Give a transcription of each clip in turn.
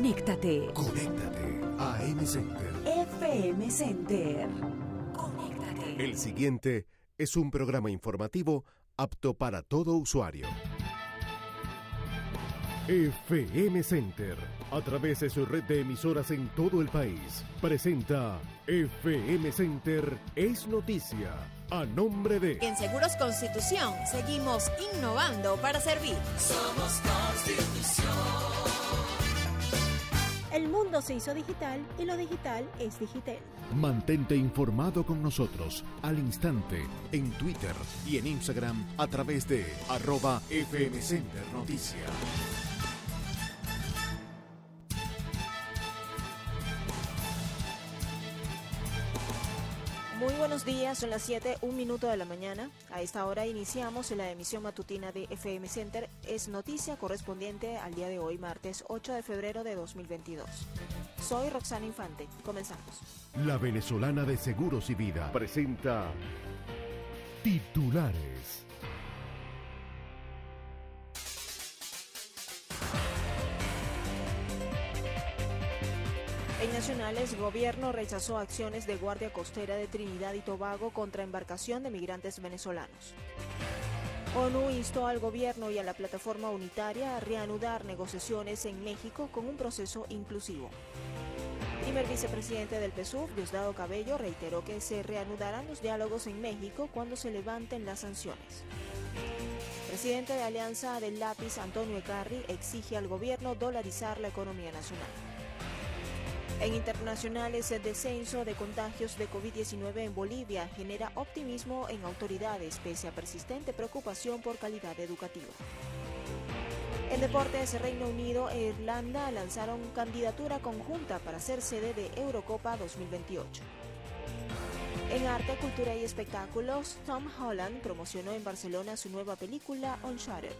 Conéctate. Conéctate a M Center. FM Center. Conéctate. El siguiente es un programa informativo apto para todo usuario. FM Center, a través de su red de emisoras en todo el país, presenta FM Center es noticia, a nombre de... En Seguros Constitución seguimos innovando para servir. Somos Constitución. Mundo se hizo digital y lo digital es digital. Mantente informado con nosotros al instante en Twitter y en Instagram a través de arroba FM Center Noticia. Buenos días, son las 7, un minuto de la mañana. A esta hora iniciamos la emisión matutina de FM Center. Es noticia correspondiente al día de hoy, martes 8 de febrero de 2022. Soy Roxana Infante. Comenzamos. La venezolana de Seguros y Vida presenta titulares. Gobierno rechazó acciones de Guardia Costera de Trinidad y Tobago contra embarcación de migrantes venezolanos. ONU instó al gobierno y a la plataforma unitaria a reanudar negociaciones en México con un proceso inclusivo. Primer vicepresidente del PSUV, Diosdado Cabello, reiteró que se reanudarán los diálogos en México cuando se levanten las sanciones. Presidente de Alianza del Lápiz, Antonio Ecarri, exige al gobierno dolarizar la economía nacional. En internacionales, el descenso de contagios de COVID-19 en Bolivia genera optimismo en autoridades pese a persistente preocupación por calidad educativa. En deportes, Reino Unido e Irlanda lanzaron candidatura conjunta para ser sede de Eurocopa 2028. En arte, cultura y espectáculos, Tom Holland promocionó en Barcelona su nueva película Uncharted.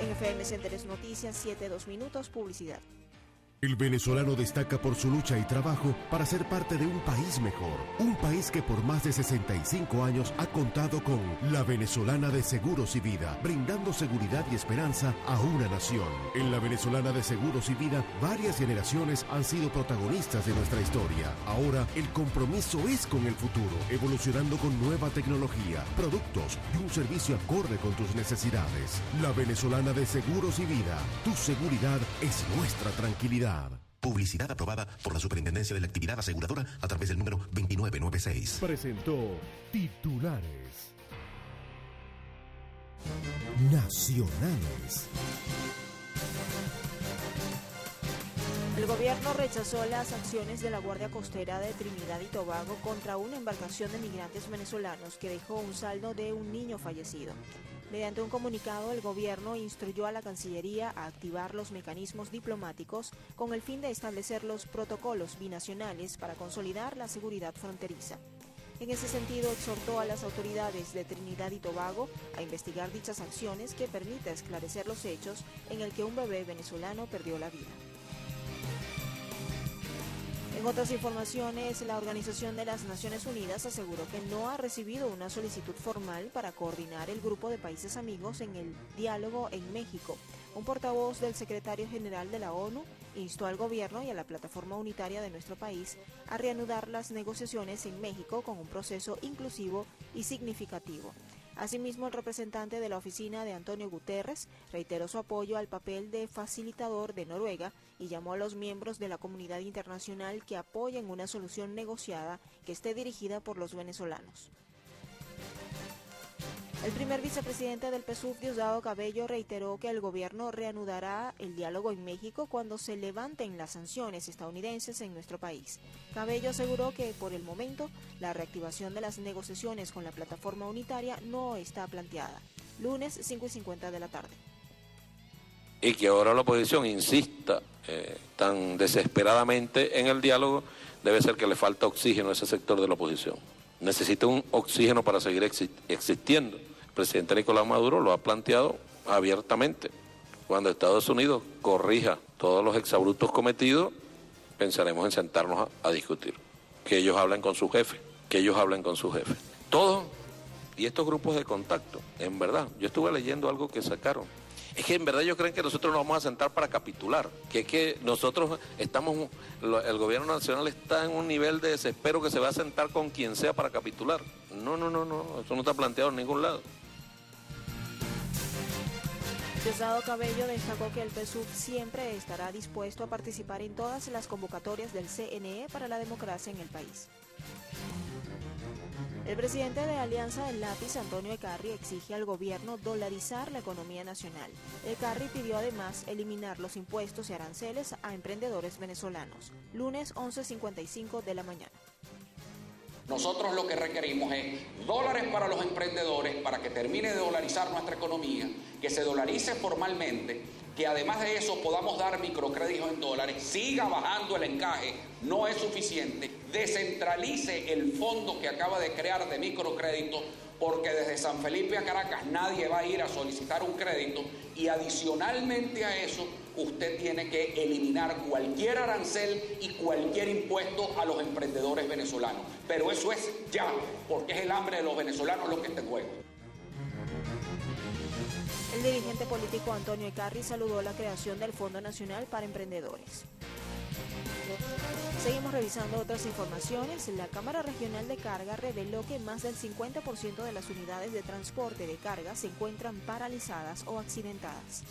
En FM Centers Noticias, 7-2 minutos, publicidad. El venezolano destaca por su lucha y trabajo para ser parte de un país mejor. Un país que por más de 65 años ha contado con la venezolana de Seguros y Vida, brindando seguridad y esperanza a una nación. En la venezolana de Seguros y Vida, varias generaciones han sido protagonistas de nuestra historia. Ahora, el compromiso es con el futuro, evolucionando con nueva tecnología, productos y un servicio acorde con tus necesidades. La venezolana de Seguros y Vida, tu seguridad es nuestra tranquilidad. Publicidad aprobada por la Superintendencia de la Actividad Aseguradora a través del número 2996. Presentó titulares nacionales. El gobierno rechazó las acciones de la Guardia Costera de Trinidad y Tobago contra una embarcación de migrantes venezolanos que dejó un saldo de un niño fallecido. Mediante un comunicado, el gobierno instruyó a la Cancillería a activar los mecanismos diplomáticos con el fin de establecer los protocolos binacionales para consolidar la seguridad fronteriza. En ese sentido, exhortó a las autoridades de Trinidad y Tobago a investigar dichas acciones que permita esclarecer los hechos en el que un bebé venezolano perdió la vida. Otras informaciones, la Organización de las Naciones Unidas aseguró que no ha recibido una solicitud formal para coordinar el grupo de países amigos en el diálogo en México. Un portavoz del secretario general de la ONU instó al gobierno y a la plataforma unitaria de nuestro país a reanudar las negociaciones en México con un proceso inclusivo y significativo. Asimismo, el representante de la oficina de Antonio Guterres reiteró su apoyo al papel de facilitador de Noruega y llamó a los miembros de la comunidad internacional que apoyen una solución negociada que esté dirigida por los venezolanos. El primer vicepresidente del PSUV, Diosdado Cabello, reiteró que el gobierno reanudará el diálogo en México cuando se levanten las sanciones estadounidenses en nuestro país. Cabello aseguró que, por el momento, la reactivación de las negociaciones con la plataforma unitaria no está planteada. Lunes, 5 y 50 de la tarde. Y que ahora la oposición insista eh, tan desesperadamente en el diálogo, debe ser que le falta oxígeno a ese sector de la oposición. Necesita un oxígeno para seguir existiendo. Presidente Nicolás Maduro lo ha planteado abiertamente. Cuando Estados Unidos corrija todos los exabrutos cometidos, pensaremos en sentarnos a, a discutir. Que ellos hablen con su jefe, que ellos hablen con su jefe. Todos, y estos grupos de contacto, en verdad, yo estuve leyendo algo que sacaron. Es que en verdad ellos creen que nosotros nos vamos a sentar para capitular, que es que nosotros estamos, el gobierno nacional está en un nivel de desespero que se va a sentar con quien sea para capitular. No, no, no, no, eso no está planteado en ningún lado. Diosdado Cabello destacó que el PSUV siempre estará dispuesto a participar en todas las convocatorias del CNE para la democracia en el país. El presidente de Alianza del Lápiz, Antonio Ecarri, exige al gobierno dolarizar la economía nacional. Ecarri pidió además eliminar los impuestos y aranceles a emprendedores venezolanos. Lunes 11.55 de la mañana. Nosotros lo que requerimos es dólares para los emprendedores para que termine de dolarizar nuestra economía, que se dolarice formalmente, que además de eso podamos dar microcréditos en dólares, siga bajando el encaje, no es suficiente, descentralice el fondo que acaba de crear de microcrédito, porque desde San Felipe a Caracas nadie va a ir a solicitar un crédito y adicionalmente a eso usted tiene que eliminar cualquier arancel y cualquier impuesto a los emprendedores venezolanos. Pero eso es ya, porque es el hambre de los venezolanos lo que está en juego. El dirigente político Antonio Ecarri saludó la creación del Fondo Nacional para Emprendedores. Revisando otras informaciones. La Cámara Regional de Carga reveló que más del 50% de las unidades de transporte de carga se encuentran paralizadas o accidentadas.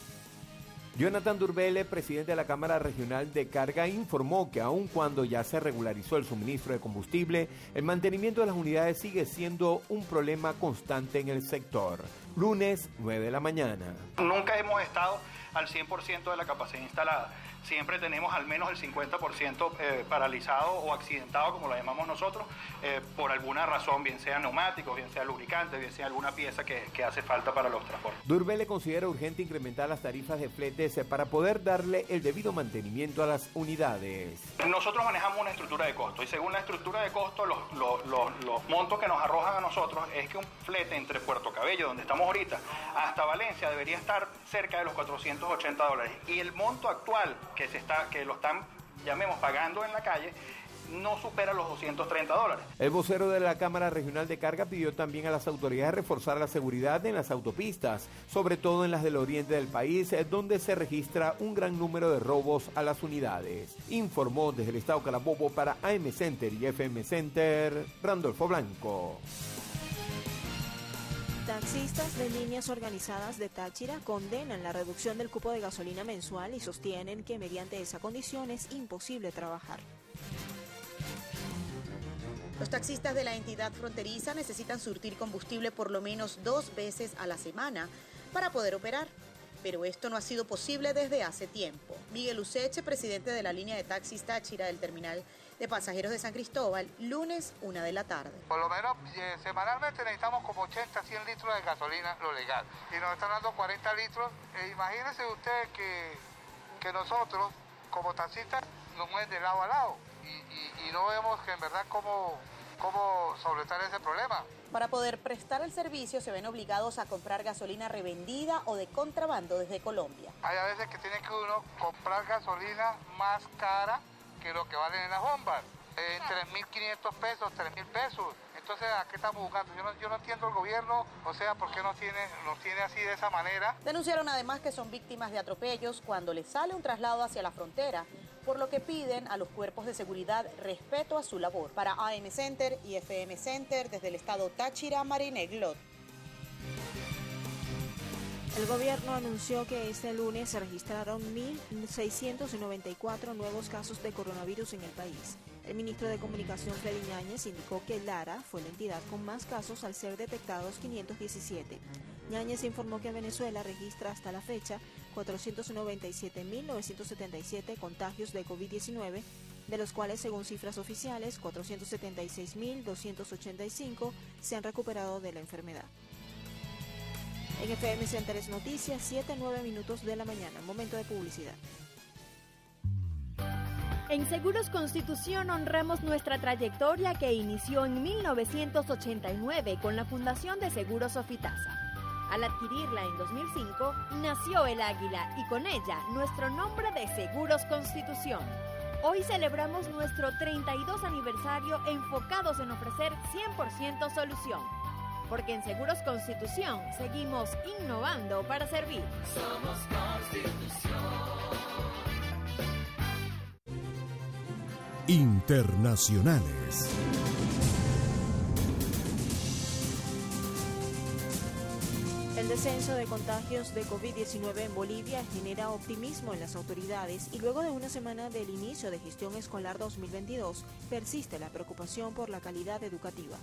Jonathan Durbele, presidente de la Cámara Regional de Carga, informó que aun cuando ya se regularizó el suministro de combustible, el mantenimiento de las unidades sigue siendo un problema constante en el sector. Lunes, 9 de la mañana. Nunca hemos estado al 100% de la capacidad instalada siempre tenemos al menos el 50% eh, paralizado o accidentado, como lo llamamos nosotros, eh, por alguna razón, bien sea neumáticos, bien sea lubricante, bien sea alguna pieza que, hace falta para los transportes. le considera urgente incrementar las tarifas de fletes para poder darle el debido mantenimiento a las unidades. Nosotros manejamos una estructura de costo y según la estructura de costo, los, los montos que nos arrojan a nosotros es que un flete entre Puerto Cabello, donde estamos ahorita, hasta Valencia debería estar cerca de los 480 dólares. Y el monto actual que, se está, que lo están, llamemos, pagando en la calle, no supera los 230 dólares. El vocero de la Cámara Regional de Carga pidió también a las autoridades reforzar la seguridad en las autopistas, sobre todo en las del oriente del país, donde se registra un gran número de robos a las unidades. Informó desde el Estado Carabobo para AM Center y FM Center, Randolfo Blanco. Taxistas de líneas organizadas de Táchira condenan la reducción del cupo de gasolina mensual y sostienen que mediante esa condición es imposible trabajar. Los taxistas de la entidad fronteriza necesitan surtir combustible por lo menos dos veces a la semana para poder operar pero esto no ha sido posible desde hace tiempo. Miguel Useche, presidente de la línea de taxis Táchira del terminal de pasajeros de San Cristóbal, lunes, una de la tarde. Por lo menos eh, semanalmente necesitamos como 80, 100 litros de gasolina, lo legal. Y nos están dando 40 litros. E imagínense ustedes que, nosotros, como taxistas, nos mueven de lado a lado. Y, y no vemos que en verdad cómo, cómo solventar ese problema. Para poder prestar el servicio se ven obligados a comprar gasolina revendida o de contrabando desde Colombia. Hay a veces que tiene que uno comprar gasolina más cara que lo que valen en las bombas. En 3.500 pesos, 3.000 pesos. Entonces, ¿a qué estamos buscando? Yo no, yo no entiendo el gobierno, o sea, ¿por qué nos tiene, nos tiene así de esa manera? Denunciaron además que son víctimas de atropellos cuando les sale un traslado hacia la frontera por lo que piden a los cuerpos de seguridad respeto a su labor. Para AM Center y FM Center, desde el estado Táchira, Marineglot. El gobierno anunció que este lunes se registraron 1.694 nuevos casos de coronavirus en el país. El ministro de Comunicación Freddy Ñáñez indicó que Lara fue la entidad con más casos al ser detectados 517. Ñáñez informó que Venezuela registra hasta la fecha 497.977 contagios de COVID-19, de los cuales, según cifras oficiales, 476.285 se han recuperado de la enfermedad. En FM Centers Noticias, 7-9 minutos de la mañana, momento de publicidad. En Seguros Constitución honramos nuestra trayectoria que inició en 1989 con la Fundación de Seguros Ofitasa. Al adquirirla en 2005, nació el águila y con ella nuestro nombre de Seguros Constitución. Hoy celebramos nuestro 32 aniversario enfocados en ofrecer 100% solución porque en Seguros Constitución seguimos innovando para servir. Somos Constitución. Internacionales. El descenso de contagios de COVID-19 en Bolivia genera optimismo en las autoridades y luego de una semana del inicio de gestión escolar 2022 persiste la preocupación por la calidad educativa.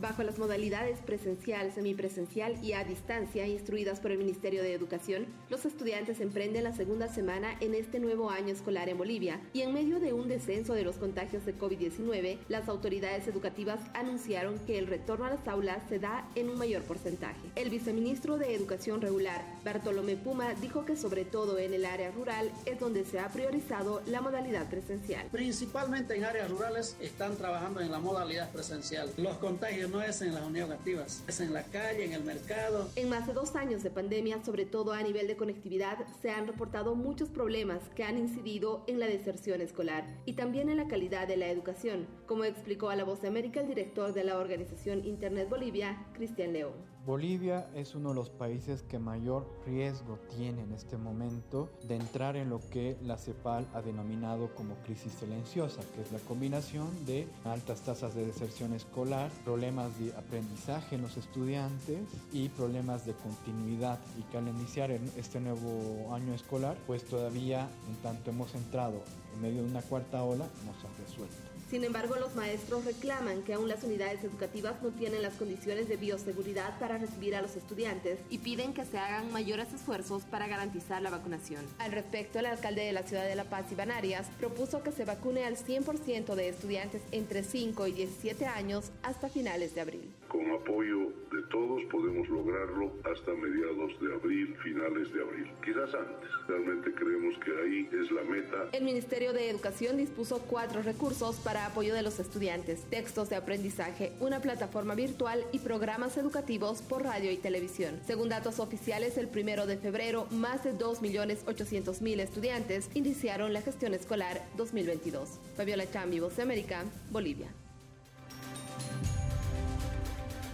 Bajo las modalidades presencial, semipresencial y a distancia instruidas por el Ministerio de Educación, los estudiantes emprenden la segunda semana en este nuevo año escolar en Bolivia y en medio de un descenso de los contagios de COVID-19, las autoridades educativas anunciaron que el retorno a las aulas se da en un mayor porcentaje. El viceministro de Educación Regular, Bartolomé Puma, dijo que sobre todo en el área rural es donde se ha priorizado la modalidad presencial. Principalmente en áreas rurales están trabajando en la modalidad presencial. Los contagios no es en las unidades activas, es en la calle, en el mercado. En más de dos años de pandemia, sobre todo a nivel de conectividad, se han reportado muchos problemas que han incidido en la deserción escolar y también en la calidad de la educación, como explicó a La Voz de América el director de la organización Internet Bolivia, Cristian León. Bolivia es uno de los países que mayor riesgo tiene en este momento de entrar en lo que la CEPAL ha denominado como crisis silenciosa, que es la combinación de altas tasas de deserción escolar, problemas de aprendizaje en los estudiantes y problemas de continuidad y que al iniciar este nuevo año escolar, pues todavía en tanto hemos entrado en medio de una cuarta ola, no se ha resuelto. Sin embargo, los maestros reclaman que aún las unidades educativas no tienen las condiciones de bioseguridad para recibir a los estudiantes y piden que se hagan mayores esfuerzos para garantizar la vacunación. Al respecto, el alcalde de la ciudad de La Paz, Iván Arias, propuso que se vacune al 100% de estudiantes entre 5 y 17 años hasta finales de abril. Con apoyo todos podemos lograrlo hasta mediados de abril, finales de abril, quizás antes. Realmente creemos que ahí es la meta. El Ministerio de Educación dispuso cuatro recursos para apoyo de los estudiantes, textos de aprendizaje, una plataforma virtual y programas educativos por radio y televisión. Según datos oficiales, el primero de febrero, más de 2.800.000 estudiantes iniciaron la gestión escolar 2022. Fabiola Chambi, Voz de América, Bolivia.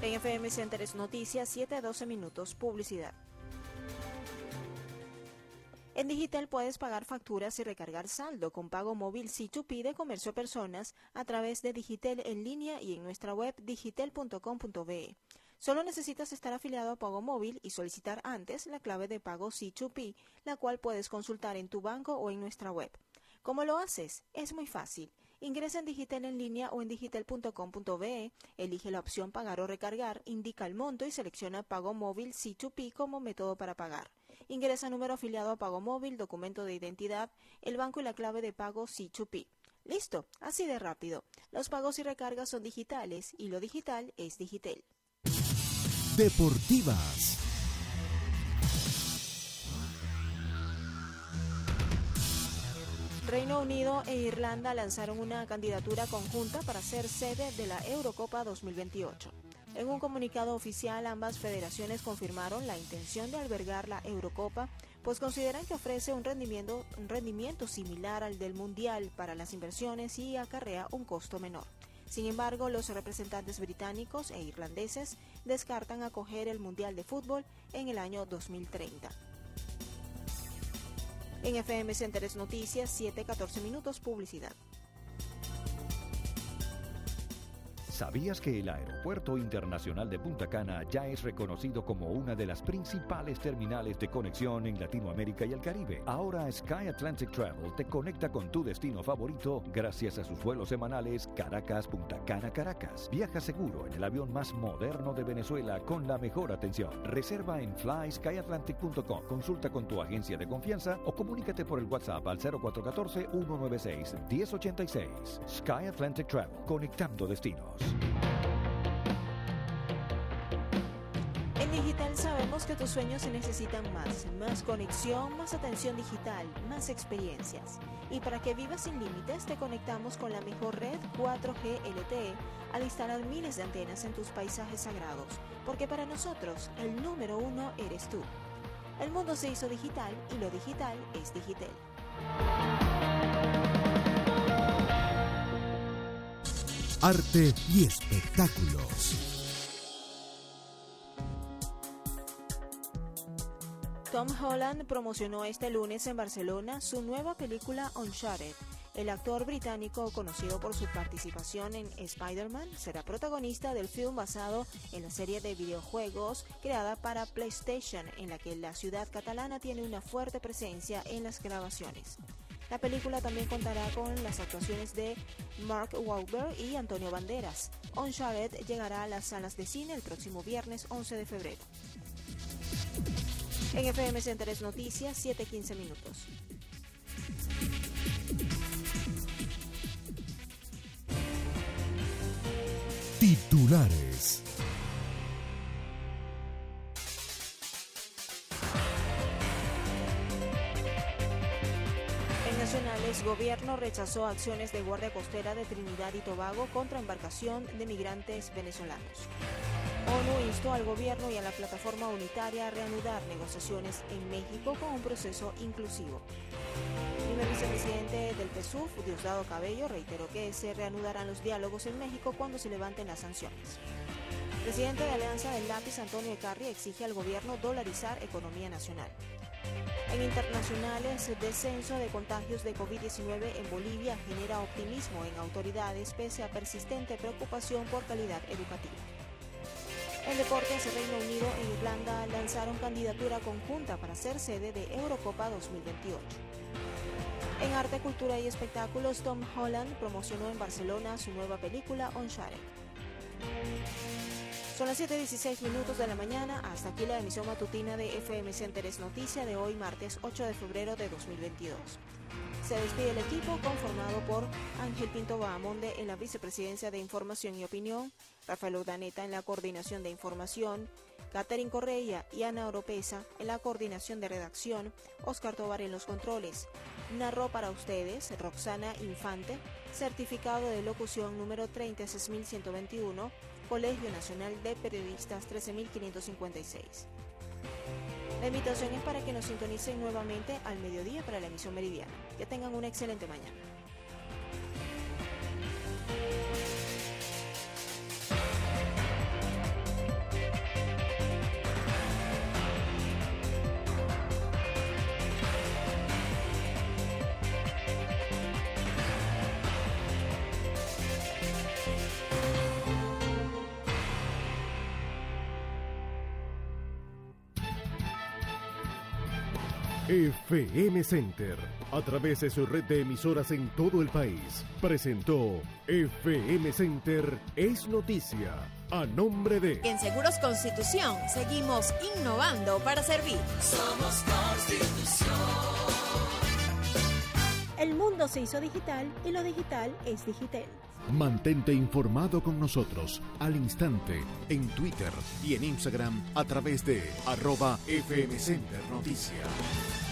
En FM Centers Noticias, 7 a 12 minutos, publicidad. En Digital puedes pagar facturas y recargar saldo con pago móvil C2P de comercio personas a través de Digital en línea y en nuestra web digital.com.be. Solo necesitas estar afiliado a Pago Móvil y solicitar antes la clave de pago C2P, la cual puedes consultar en tu banco o en nuestra web. ¿Cómo lo haces? Es muy fácil. Ingresa en Digital en línea o en digital.com.be, elige la opción Pagar o Recargar, indica el monto y selecciona Pago Móvil C2P como método para pagar. Ingresa número afiliado a Pago Móvil, documento de identidad, el banco y la clave de pago C2P. Listo, así de rápido. Los pagos y recargas son digitales y lo digital es digital. Deportivas. Reino Unido e Irlanda lanzaron una candidatura conjunta para ser sede de la Eurocopa 2028. En un comunicado oficial, ambas federaciones confirmaron la intención de albergar la Eurocopa, pues consideran que ofrece un rendimiento, un rendimiento similar al del Mundial para las inversiones y acarrea un costo menor. Sin embargo, los representantes británicos e irlandeses descartan acoger el Mundial de Fútbol en el año 2030. En FM Centers Noticias, 7-14 minutos, publicidad. ¿Sabías que el Aeropuerto Internacional de Punta Cana ya es reconocido como una de las principales terminales de conexión en Latinoamérica y el Caribe? Ahora Sky Atlantic Travel te conecta con tu destino favorito gracias a sus vuelos semanales Caracas-Punta Cana-Caracas. Viaja seguro en el avión más moderno de Venezuela con la mejor atención. Reserva en flyskyatlantic.com. Consulta con tu agencia de confianza o comunícate por el WhatsApp al 0414-196-1086. Sky Atlantic Travel, conectando destinos. Que tus sueños se necesitan más, más conexión, más atención digital, más experiencias. Y para que vivas sin límites, te conectamos con la mejor red 4G LTE al instalar miles de antenas en tus paisajes sagrados, porque para nosotros el número uno eres tú. El mundo se hizo digital y lo digital es digital. Arte y espectáculos. Tom Holland promocionó este lunes en Barcelona su nueva película Uncharted. El actor británico, conocido por su participación en Spider-Man, será protagonista del film basado en la serie de videojuegos creada para PlayStation, en la que la ciudad catalana tiene una fuerte presencia en las grabaciones. La película también contará con las actuaciones de Mark Wahlberg y Antonio Banderas. Uncharted llegará a las salas de cine el próximo viernes 11 de febrero. En FM Centeres Noticias, 7:15 minutos. Titulares. En nacionales, gobierno rechazó acciones de Guardia Costera de Trinidad y Tobago contra embarcación de migrantes venezolanos. ONU instó al gobierno y a la plataforma unitaria a reanudar negociaciones en México con un proceso inclusivo. El primer vicepresidente del PSUV, Diosdado Cabello, reiteró que se reanudarán los diálogos en México cuando se levanten las sanciones. Presidente de Alianza del Lápiz, Antonio Ecarri, exige al gobierno dolarizar economía nacional. En internacionales, descenso de contagios de COVID-19 en Bolivia genera optimismo en autoridades pese a persistente preocupación por calidad educativa. En deportes, Reino Unido e Irlanda lanzaron candidatura conjunta para ser sede de Eurocopa 2028. En arte, cultura y espectáculos, Tom Holland promocionó en Barcelona su nueva película Uncharted. Son las 7.16 minutos de la mañana, hasta aquí la emisión matutina de FM Centeres Noticia de hoy martes 8 de febrero de 2022. Se despide el equipo conformado por Ángel Pinto Bahamonde en la vicepresidencia de Información y Opinión, Rafael Urdaneta en la coordinación de información, Catherine Correia y Ana Oropesa en la coordinación de redacción, Oscar Tobar en los controles. Narró para ustedes Roxana Infante, certificado de locución número 36121, Colegio Nacional de Periodistas 13556. La invitación es para que nos sintonicen nuevamente al mediodía para la emisión meridiana. Que tengan una excelente mañana. FM Center, a través de su red de emisoras en todo el país, presentó FM Center es noticia. A nombre de... En Seguros Constitución seguimos innovando para servir. Somos Constitución. El mundo se hizo digital y lo digital es digital. Mantente informado con nosotros al instante en Twitter y en Instagram a través de arroba Noticias.